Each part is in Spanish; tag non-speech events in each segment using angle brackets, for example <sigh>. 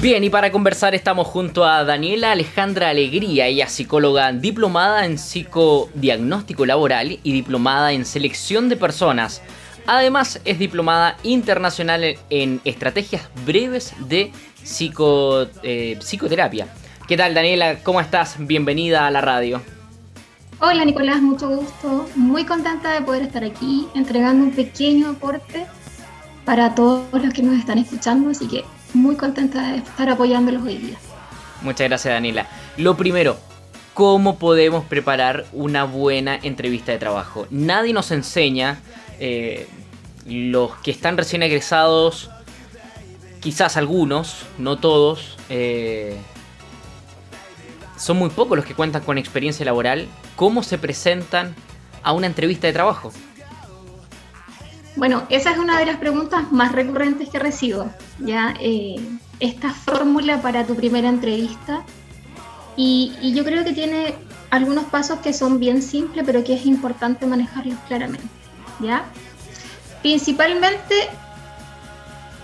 Bien, y para conversar estamos junto a Daniela Alejandra Alegría, ella psicóloga diplomada en psicodiagnóstico laboral y diplomada en selección de personas. Además, es diplomada internacional en estrategias breves de psico, eh, psicoterapia. ¿Qué tal, Daniela? ¿Cómo estás? Bienvenida a la radio. Hola, Nicolás, mucho gusto. Muy contenta de poder estar aquí entregando un pequeño aporte para todos los que nos están escuchando, así que muy contenta de estar apoyándolos hoy día. Muchas gracias, Daniela. Lo primero, ¿cómo podemos preparar una buena entrevista de trabajo? Nadie nos enseña, eh, los que están recién egresados, quizás algunos, no todos, eh, son muy pocos los que cuentan con experiencia laboral, cómo se presentan a una entrevista de trabajo. Bueno, esa es una de las preguntas más recurrentes que recibo, ¿ya? Eh, esta fórmula para tu primera entrevista. Y, y, yo creo que tiene algunos pasos que son bien simples, pero que es importante manejarlos claramente, ¿ya? Principalmente,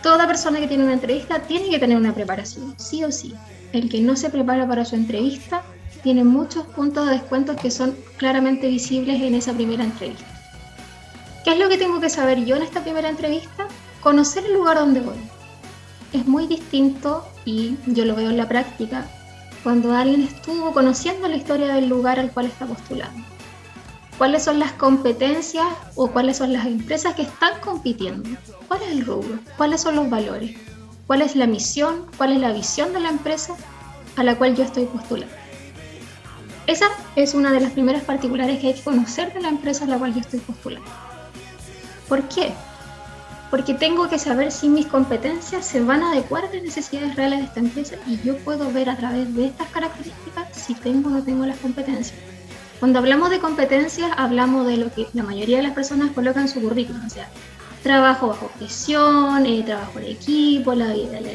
toda persona que tiene una entrevista tiene que tener una preparación, sí o sí. El que no se prepara para su entrevista tiene muchos puntos de descuento que son claramente visibles en esa primera entrevista. ¿Qué es lo que tengo que saber yo en esta primera entrevista? Conocer el lugar donde voy. Es muy distinto, y yo lo veo en la práctica, cuando alguien estuvo conociendo la historia del lugar al cual está postulando. ¿Cuáles son las competencias o cuáles son las empresas que están compitiendo? ¿Cuál es el rubro? ¿Cuáles son los valores? ¿Cuál es la misión? ¿Cuál es la visión de la empresa a la cual yo estoy postulando? Esa es una de las primeras particulares que hay que conocer de la empresa a la cual yo estoy postulando. ¿Por qué? Porque tengo que saber si mis competencias se van a adecuar a las necesidades reales de esta empresa y yo puedo ver a través de estas características si tengo o no tengo las competencias. Cuando hablamos de competencias, hablamos de lo que la mayoría de las personas colocan en su currículum, o sea, trabajo bajo presión, eh, trabajo en equipo, la,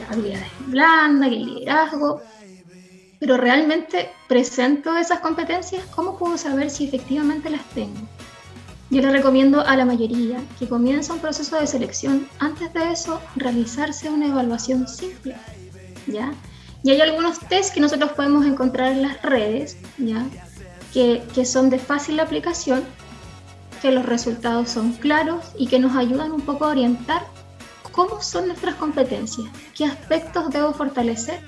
habilidades blandas, el liderazgo. Pero realmente presento esas competencias, ¿cómo puedo saber si efectivamente las tengo? Yo le recomiendo a la mayoría que comienza un proceso de selección, antes de eso realizarse una evaluación simple, ¿ya? Y hay algunos test que nosotros podemos encontrar en las redes, ¿ya? Que, que son de fácil aplicación, que los resultados son claros y que nos ayudan un poco a orientar cómo son nuestras competencias, qué aspectos debo fortalecer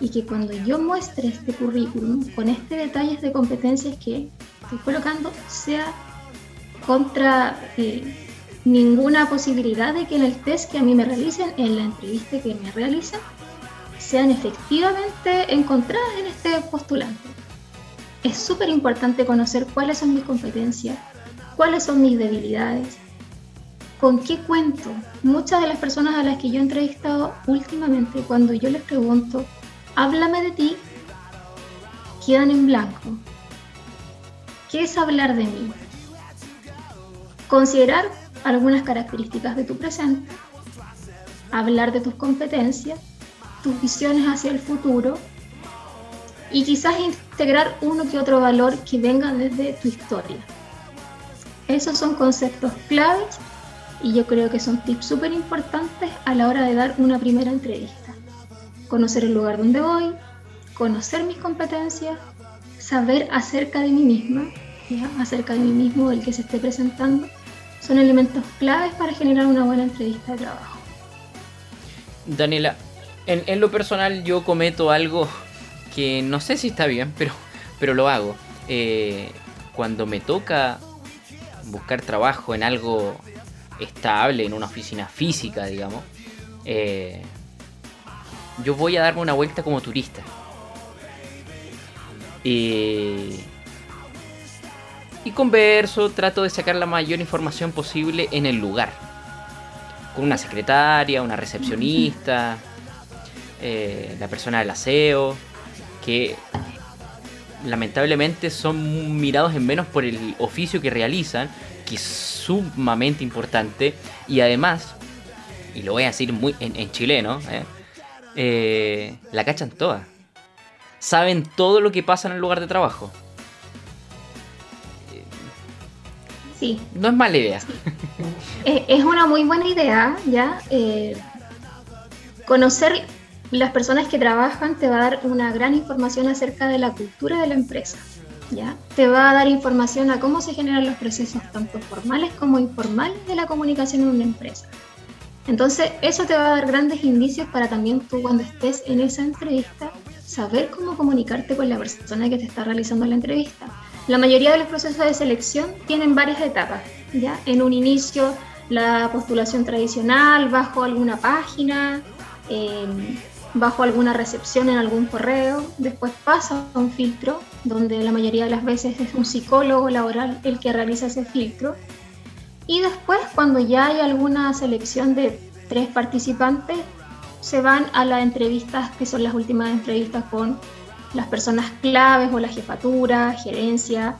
y que cuando yo muestre este currículum con este detalles de competencias que estoy colocando sea contra eh, ninguna posibilidad de que en el test que a mí me realicen, en la entrevista que me realicen, sean efectivamente encontradas en este postulante. Es súper importante conocer cuáles son mis competencias, cuáles son mis debilidades, con qué cuento. Muchas de las personas a las que yo he entrevistado últimamente, cuando yo les pregunto, háblame de ti, quedan en blanco. ¿Qué es hablar de mí? Considerar algunas características de tu presente, hablar de tus competencias, tus visiones hacia el futuro y quizás integrar uno que otro valor que venga desde tu historia. Esos son conceptos claves y yo creo que son tips súper importantes a la hora de dar una primera entrevista. Conocer el lugar donde voy, conocer mis competencias, saber acerca de mí misma, acerca de mí mismo, el que se esté presentando, son elementos claves para generar una buena entrevista de trabajo. Daniela, en, lo personal yo cometo algo que no sé si está bien, pero, pero lo hago. Eh, cuando me toca buscar trabajo en algo estable, en una oficina física, digamos, eh, yo voy a darme una vuelta como turista. Y y converso, trato de sacar la mayor información posible en el lugar. Con una secretaria, una recepcionista, <laughs> eh, la persona del aseo, que lamentablemente son mirados en menos por el oficio que realizan, que es sumamente importante, y además, y lo voy a decir muy en, chileno, ¿eh? Eh, la cachan toda. Saben todo lo que pasa en el lugar de trabajo. Sí. No es mala idea. <laughs> Es una muy buena idea, ¿ya? Eh, conocer las personas que trabajan te va a dar una gran información acerca de la cultura de la empresa. ¿ya? Te va a dar información a cómo se generan los procesos tanto formales como informales de la comunicación en una empresa. Entonces, eso te va a dar grandes indicios para también tú cuando estés en esa entrevista, saber cómo comunicarte con la persona que te está realizando la entrevista. La mayoría de los procesos de selección tienen varias etapas, ¿ya? En un inicio, la postulación tradicional, bajo alguna página, em, bajo alguna recepción en algún correo, después pasa a un filtro, donde la mayoría de las veces es un psicólogo laboral el que realiza ese filtro, y después, cuando ya hay alguna selección de tres participantes, se van a las entrevistas, que son las últimas entrevistas con las personas claves o la jefatura, gerencia,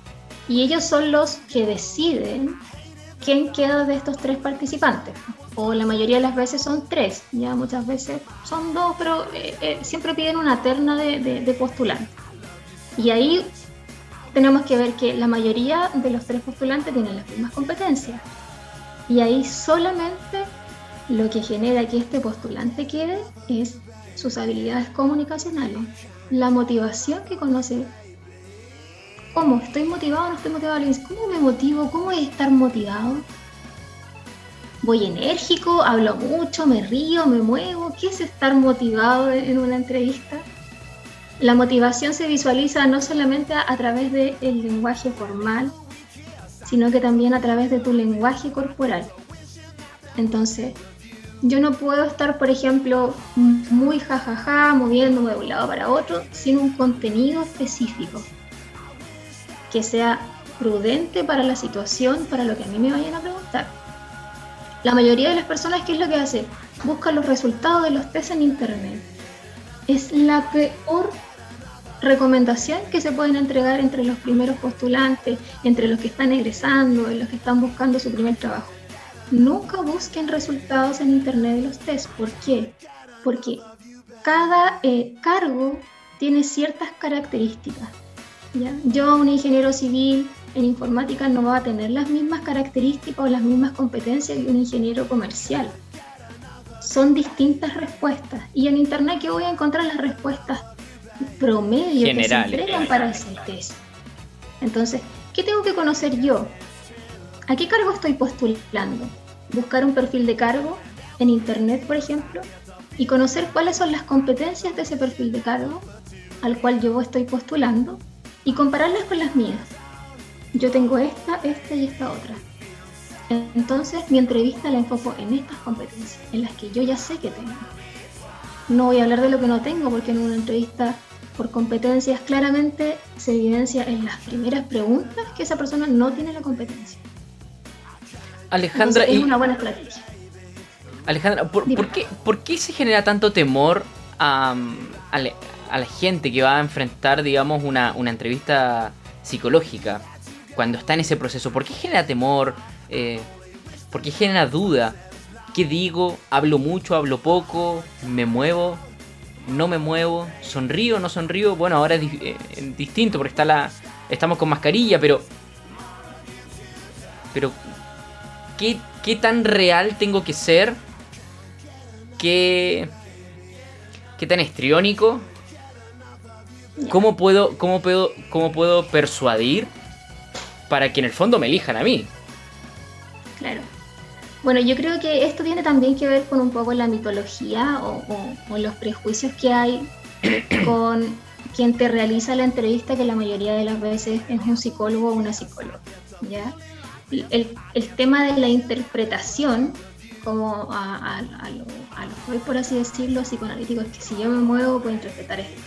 y ellos son los que deciden quién queda de estos tres participantes. O la mayoría de las veces son tres, ya muchas veces son dos, pero eh, eh, siempre piden una terna de, de postulantes. Y ahí tenemos que ver que la mayoría de los tres postulantes tienen las mismas competencias. Y ahí solamente lo que genera que este postulante quede es sus habilidades comunicacionales, la motivación que conoce. ¿Cómo? ¿Estoy motivado o no estoy motivado? ¿Cómo me motivo? ¿Cómo es estar motivado? ¿Voy enérgico? ¿Hablo mucho? ¿Me río? ¿Me muevo? ¿Qué es estar motivado en una entrevista? La motivación se visualiza no solamente a, través del lenguaje formal, sino que también a través de tu lenguaje corporal. Entonces, yo no puedo estar, por ejemplo, muy jajaja, moviéndome de un lado para otro, sin un contenido específico que sea prudente para la situación, para lo que a mí me vayan a preguntar. La mayoría de las personas, ¿qué es lo que hace? Busca los resultados de los test en internet. Es la peor recomendación que se pueden entregar entre los primeros postulantes, entre los que están egresando, los que están buscando su primer trabajo. Nunca busquen resultados en internet de los test. ¿Por qué? Porque cada eh, cargo tiene ciertas características. ¿ya? Yo, un ingeniero civil en informática, no va a tener las mismas características o las mismas competencias que un ingeniero comercial. Son distintas respuestas. Y en internet, ¿qué voy a encontrar las respuestas promedio que se entregan para ese test. Entonces, ¿qué tengo que conocer yo? ¿A qué cargo estoy postulando? Buscar un perfil de cargo en internet, por ejemplo, y conocer cuáles son las competencias de ese perfil de cargo al cual yo estoy postulando y compararlas con las mías. Yo tengo esta, esta y esta otra. Entonces mi entrevista la enfoco en estas competencias, en las que yo ya sé que tengo. No voy a hablar de lo que no tengo porque en una entrevista por competencias, claramente se evidencia en las primeras preguntas que esa persona no tiene la competencia. Alejandra, es una buena estrategia. Alejandra, ¿por, qué, se genera tanto temor a, la, gente que va a enfrentar, digamos, una, entrevista psicológica cuando está en ese proceso? ¿Por qué genera temor? Eh, ¿Por qué genera duda? ¿Qué digo? ¿Hablo mucho? ¿Hablo poco? ¿Me muevo? no me muevo, sonrío, no sonrío. Bueno, ahora es eh, distinto porque está la, estamos con mascarilla, pero. Pero. ¿Qué, ¿Qué tan real tengo que ser? ¿Qué. ¿Qué tan estriónico? ¿Cómo puedo, cómo puedo, cómo puedo persuadir para que en el fondo me elijan a mí? Claro. Bueno, yo creo que esto tiene también que ver con un poco la mitología o, los prejuicios que hay <clears throat> con quien te realiza la entrevista, que la mayoría de las veces es un psicólogo o una psicóloga. ¿ya? El, tema de la interpretación, como a, a, lo, por así decirlo, psicoanalítico, es que si yo me muevo puedo interpretar esto.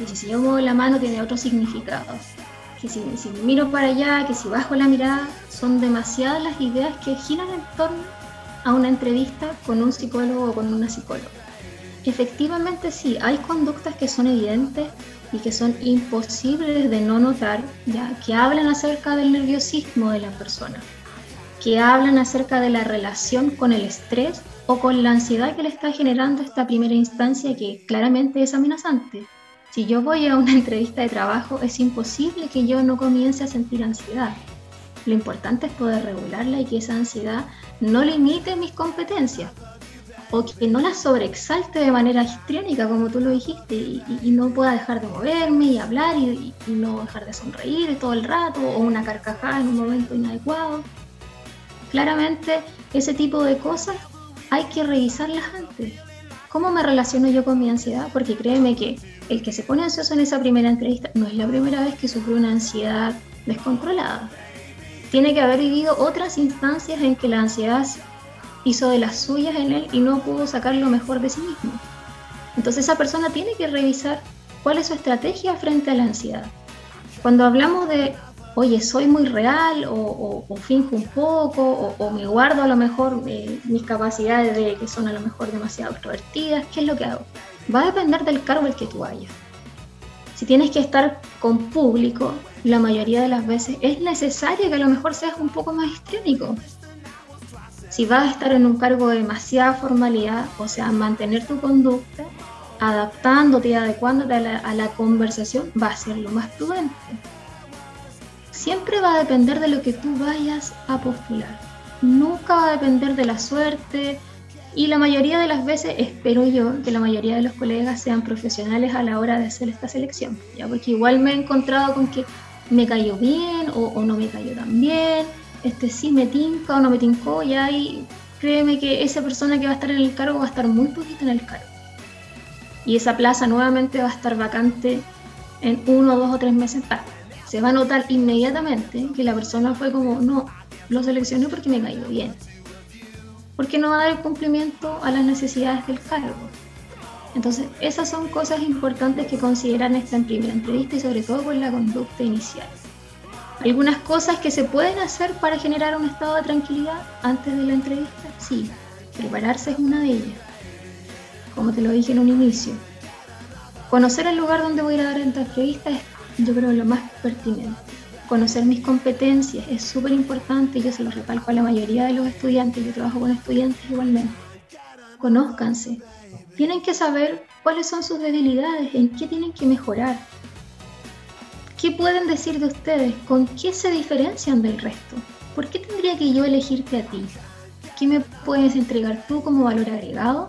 Y si yo muevo la mano tiene otro significado. Que si, si miro para allá, que si bajo la mirada, son demasiadas las ideas que giran en torno a una entrevista con un psicólogo o con una psicóloga. Efectivamente sí, hay conductas que son evidentes y que son imposibles de no notar, ya que hablan acerca del nerviosismo de la persona, que hablan acerca de la relación con el estrés o con la ansiedad que le está generando esta primera instancia que claramente es amenazante. Si yo voy a una <laughs> entrevista de trabajo, es imposible que yo no comience a sentir ansiedad. Lo importante es poder regularla y que esa ansiedad no limite mis competencias. O que no la sobreexalte de manera histriónica, como tú lo dijiste, y, no pueda dejar de moverme y hablar y, no dejar de sonreír todo el rato, o una carcajada en un momento inadecuado. Claramente, ese tipo de cosas hay que revisarlas antes. ¿Cómo me relaciono yo con mi ansiedad? Porque créeme que el que se pone ansioso en esa primera entrevista no es la primera vez que sufre una ansiedad descontrolada. Tiene que haber vivido otras instancias en que la ansiedad hizo de las suyas en él y no pudo sacar lo mejor de sí mismo. Entonces esa persona tiene que revisar cuál es su estrategia frente a la ansiedad. Cuando hablamos de, oye, soy muy real o, finjo un poco o, me guardo a lo mejor eh, mis capacidades de que son a lo mejor demasiado extrovertidas, ¿qué es lo que hago? Va a depender del cargo al que tú vayas. Si tienes que estar con público, la mayoría de las veces es necesario que a lo mejor seas un poco más histriónico si vas a estar en un cargo de demasiada formalidad, o sea, mantener tu conducta, adaptándote y adecuándote a la, conversación, va a ser lo más prudente. Siempre va a depender de lo que tú vayas a postular. Nunca va a depender de la suerte, y la mayoría de las veces espero yo que la mayoría de los colegas sean profesionales a la hora de hacer esta selección, ya porque igual me he encontrado con que me cayó bien o, o no me cayó tan bien, este sí me tinca o no me tincó, y ahí créeme que esa persona que va a estar en el cargo va a estar muy poquito en el cargo. Y esa plaza nuevamente va a estar vacante en uno, dos o tres meses. se va a notar inmediatamente que la persona fue como, no, lo seleccioné porque me cayó bien. Porque no va a dar el cumplimiento a las necesidades del cargo. Entonces, esas son cosas importantes que consideran esta primera entrevista y sobre todo por la conducta inicial. Algunas cosas que se pueden hacer para generar un estado de tranquilidad antes de la entrevista, sí, prepararse es una de ellas, como te lo dije en un inicio. Conocer el lugar donde voy a ir a dar esta entrevista es, yo creo, lo más pertinente. Conocer mis competencias es súper importante, yo se lo recalco a la mayoría de los estudiantes, yo trabajo con estudiantes igualmente. Conózcanse, tienen que saber cuáles son sus debilidades, en qué tienen que mejorar, ¿Qué pueden decir de ustedes? ¿Con qué se diferencian del resto? ¿Por qué tendría que yo elegirte a ti? ¿Qué me puedes entregar tú como valor agregado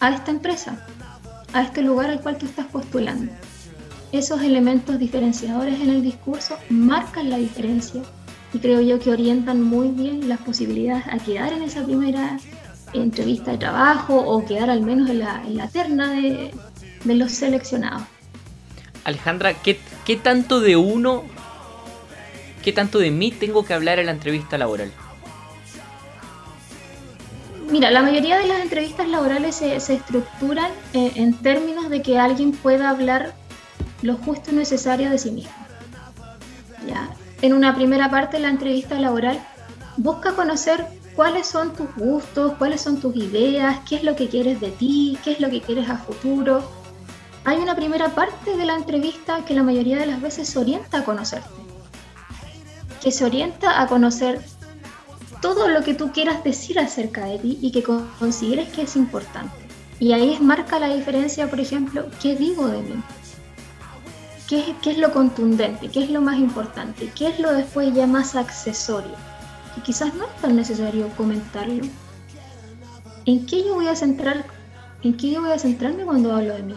a esta empresa? A este lugar al cual tú estás postulando. Esos elementos diferenciadores en el discurso marcan la diferencia y creo yo que orientan muy bien las posibilidades a quedar en esa primera entrevista de trabajo o quedar al menos en la, terna de los seleccionados. Alejandra, ¿qué, tanto de uno, qué tanto de mí tengo que hablar en la entrevista laboral? Mira, la mayoría de las entrevistas laborales se, estructuran eh, en términos de que alguien pueda hablar lo justo y necesario de sí mismo. ¿Ya? En una primera parte, la entrevista laboral busca conocer cuáles son tus gustos, cuáles son tus ideas, qué es lo que quieres de ti, qué es lo que quieres a futuro, hay una primera parte de la entrevista que la mayoría de las veces se orienta a conocerte, que se orienta a conocer todo lo que tú quieras decir acerca de ti y que consideres que es importante. Y ahí es marca la diferencia, por ejemplo, ¿qué digo de mí? ¿Qué, ¿Qué, es lo contundente? ¿Qué es lo más importante? ¿Qué es lo después ya más accesorio? Que quizás no es tan necesario comentarlo. ¿En qué yo voy a centrar? ¿En qué yo voy a centrarme cuando hablo de mí?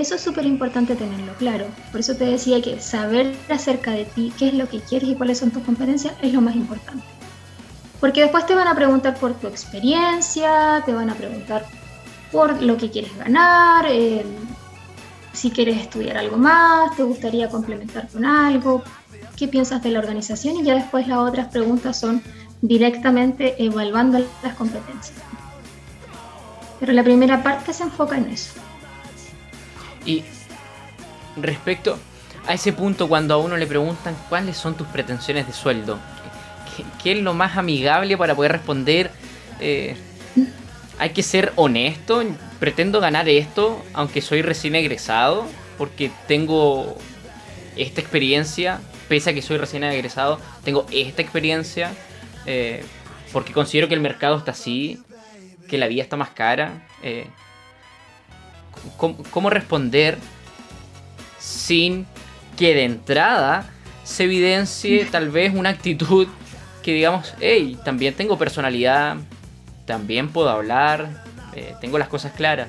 Eso es súper importante tenerlo claro. Por eso te decía que saber acerca de ti, qué es lo que quieres y cuáles son tus competencias, es lo más importante. Porque después te van a preguntar por tu experiencia, te van a preguntar por lo que quieres ganar, eh, si quieres estudiar algo más, te gustaría complementar con algo, qué piensas de la organización y ya después las otras preguntas son directamente evaluando las competencias. Pero la primera parte se enfoca en eso. Y respecto a ese punto, cuando a uno le preguntan cuáles son tus pretensiones de sueldo, ¿qué, es lo más amigable para poder responder? Eh, hay que ser honesto, pretendo ganar esto, aunque soy recién egresado, porque tengo esta experiencia, pese a que soy recién egresado, tengo esta experiencia, eh, porque considero que el mercado está así, que la vida está más cara. Eh, cómo, responder sin que de entrada se evidencie <laughs> tal vez una actitud que digamos, hey, también tengo personalidad, también puedo hablar, eh, tengo las cosas claras.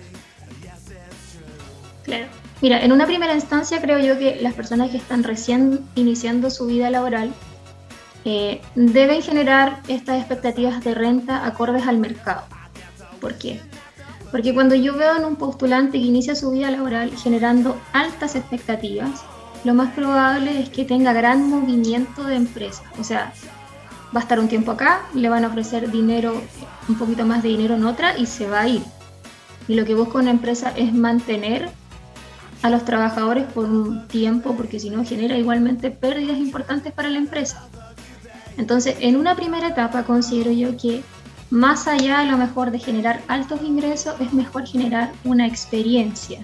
Claro. Mira, en una primera instancia creo yo que las personas que están recién iniciando su vida laboral eh, deben generar estas expectativas de renta acordes al mercado. ¿Por qué? Porque cuando yo veo en un postulante que inicia su vida laboral generando altas expectativas, lo más probable es que tenga gran movimiento de empresa. O sea, va a estar un tiempo acá, le van a ofrecer dinero, un poquito más de dinero en otra y se va a ir. Y lo que busca una empresa es mantener a los trabajadores por un tiempo, porque si no genera igualmente pérdidas importantes para la empresa. Entonces, en una primera etapa considero yo que más allá a lo mejor de generar altos ingresos, es mejor generar una experiencia.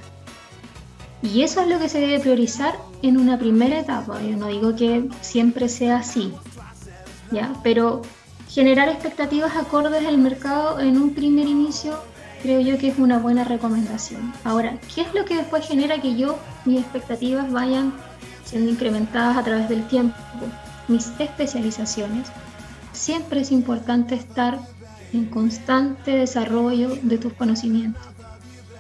Y eso es lo que se debe priorizar en una primera etapa. Yo no digo que siempre sea así, ¿ya? Pero generar expectativas acordes al mercado en un primer inicio creo yo que es una buena recomendación. Ahora, ¿qué es lo que después genera que yo, mis expectativas vayan siendo incrementadas a través del tiempo? Mis especializaciones. Siempre es importante estar en constante desarrollo de tus conocimientos.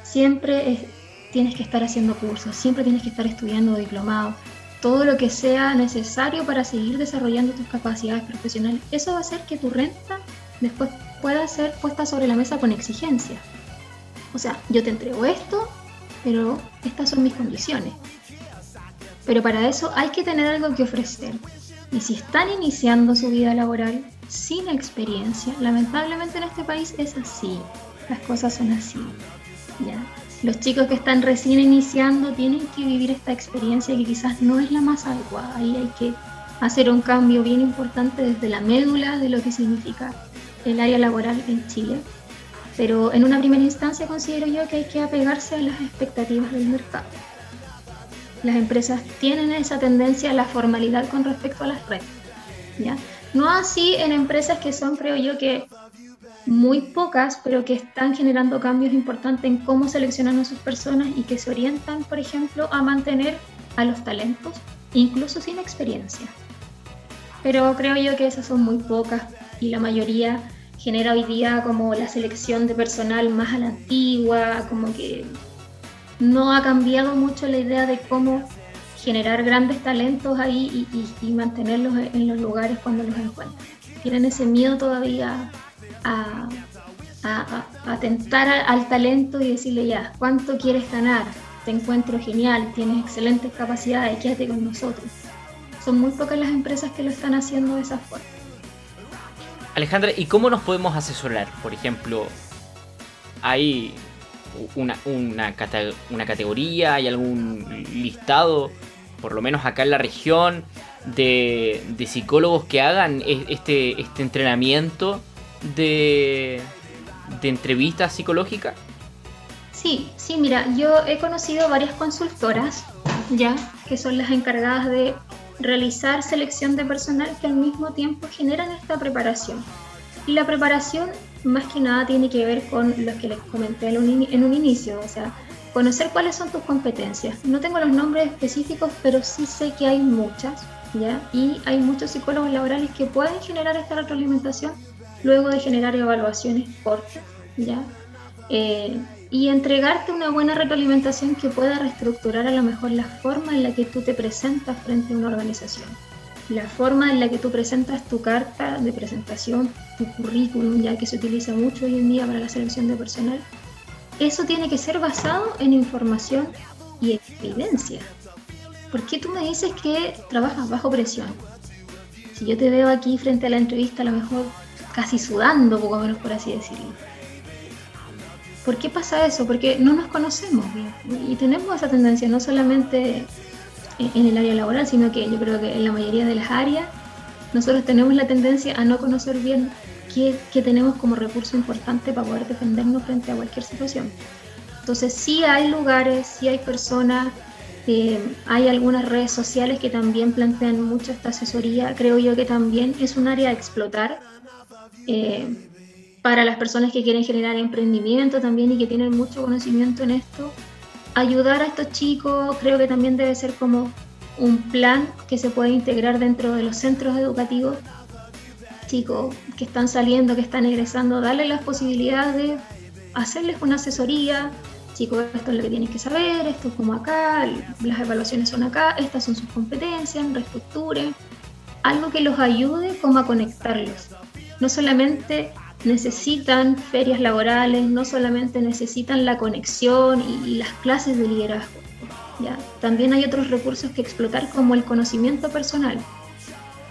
Siempre tienes que estar haciendo cursos, siempre tienes que estar estudiando diplomados, todo lo que sea necesario para seguir desarrollando tus capacidades profesionales. Eso va a hacer que tu renta después pueda ser puesta sobre la mesa con exigencia. O sea, yo te entrego esto, pero estas son mis condiciones. Pero para eso hay que tener algo que ofrecer. Y si están iniciando su vida laboral, sin experiencia. Lamentablemente en este país es así, las cosas son así. Los chicos que están recién iniciando tienen que vivir esta experiencia que quizás no es la más adecuada. Ahí hay que hacer un cambio bien importante desde la médula de lo que significa el área laboral en Chile. Pero en una primera instancia considero yo que hay que apegarse a las expectativas del mercado. Las empresas tienen esa tendencia a la formalidad con respecto a las redes. ¿ya? No así en empresas que son, creo yo, que muy pocas, pero que están generando cambios importantes en cómo seleccionan a sus personas y que se orientan, por ejemplo, a mantener a los talentos, incluso sin experiencia. Pero creo yo que esas son muy pocas y la mayoría genera hoy día como la selección de personal más a la antigua, como que no ha cambiado mucho la idea de cómo generar grandes talentos ahí y, mantenerlos en los lugares cuando los encuentran. Tienen ese miedo todavía a, atentar al talento y decirle ya, ¿cuánto quieres ganar? Te encuentro genial, tienes excelentes capacidades, quédate con nosotros. Son muy pocas las empresas que lo están haciendo de esa forma. Alejandra, ¿y cómo nos podemos asesorar? Por ejemplo, hay una, una, una categoría, hay algún listado por lo menos acá en la región, de, psicólogos que hagan este, este entrenamiento de, de entrevistas psicológicas? Sí, sí, mira, yo he conocido varias consultoras, ya, que son las encargadas de realizar selección de personal que al mismo tiempo generan esta preparación. Y la preparación más que nada tiene que ver con lo que les comenté en un, en un inicio, o sea, conocer cuáles son tus competencias. No tengo los nombres específicos, pero sí sé que hay muchas, ¿ya? Y hay muchos psicólogos laborales que pueden generar esta retroalimentación luego de generar evaluaciones cortas, ¿ya? Eh, y entregarte una buena retroalimentación que pueda reestructurar a lo mejor la forma en la que tú te presentas frente a una organización, la forma en la que tú presentas tu carta de presentación, tu currículum, ya que se utiliza mucho hoy en día para la selección de personal, eso tiene que ser basado en información y evidencia. ¿Por qué tú me dices que trabajas bajo presión? Si yo te veo aquí frente a la entrevista, a lo mejor casi sudando, poco menos por así decirlo. ¿Por qué pasa eso? Porque no nos conocemos bien. Y tenemos esa tendencia, no solamente en el área laboral, sino que yo creo que en la mayoría de las áreas, nosotros tenemos la tendencia a no conocer bien que, tenemos como recurso importante para poder defendernos frente a cualquier situación. Entonces sí hay lugares, sí hay personas, eh, hay algunas redes sociales que también plantean mucho esta asesoría. Creo yo que también es un área a explotar eh, para las personas que quieren generar emprendimiento también y que tienen mucho conocimiento en esto. Ayudar a estos chicos creo que también debe ser como un plan que se puede integrar dentro de los centros educativos chicos que están saliendo, que están egresando, darles las posibilidades de hacerles una asesoría. Chicos, esto es lo que tienes que saber, esto es como acá, las evaluaciones son acá, estas son sus competencias, reestructuren. Algo que los ayude como a conectarlos. No solamente necesitan ferias laborales, no solamente necesitan la conexión y, las clases de liderazgo. ¿ya? También hay otros recursos que explotar como el conocimiento personal.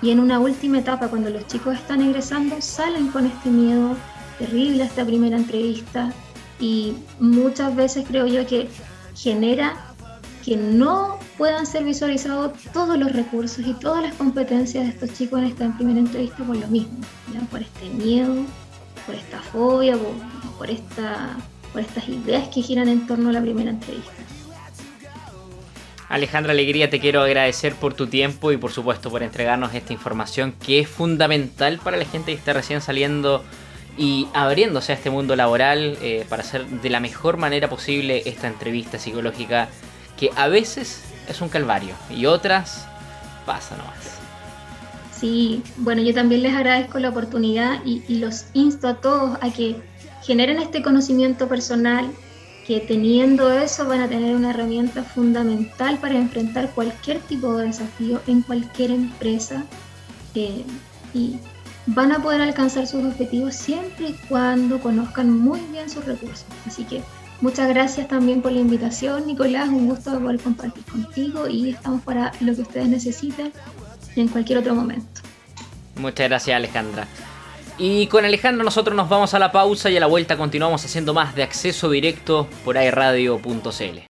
Y en una última etapa, cuando los chicos están ingresando, salen con este miedo terrible a esta primera entrevista y muchas veces creo yo que genera que no puedan ser visualizados todos los recursos y todas las competencias de estos chicos en esta primera entrevista por lo mismo, por este miedo por esta fobia, por, esta, por estas ideas que giran en torno a la primera entrevista. Alejandra Alegría, te quiero agradecer por tu tiempo y por supuesto por entregarnos esta información que es fundamental para la gente que está recién saliendo y abriéndose a este mundo laboral eh, para hacer de la mejor manera posible esta entrevista psicológica que a veces es un calvario y otras pasa nomás. Sí, bueno, yo también les agradezco la oportunidad y, los insto a todos a que generen este conocimiento personal, que teniendo eso van a tener una herramienta fundamental para enfrentar cualquier tipo de desafío en cualquier empresa eh, y van a poder alcanzar sus objetivos siempre y cuando conozcan muy bien sus recursos. Así que muchas gracias también por la invitación, Nicolás, un gusto poder compartir contigo y estamos para lo que ustedes en cualquier otro momento. Muchas gracias Alejandra. Y con Alejandro nosotros nos vamos a la pausa y a la vuelta continuamos haciendo más de acceso directo por airradio.cl.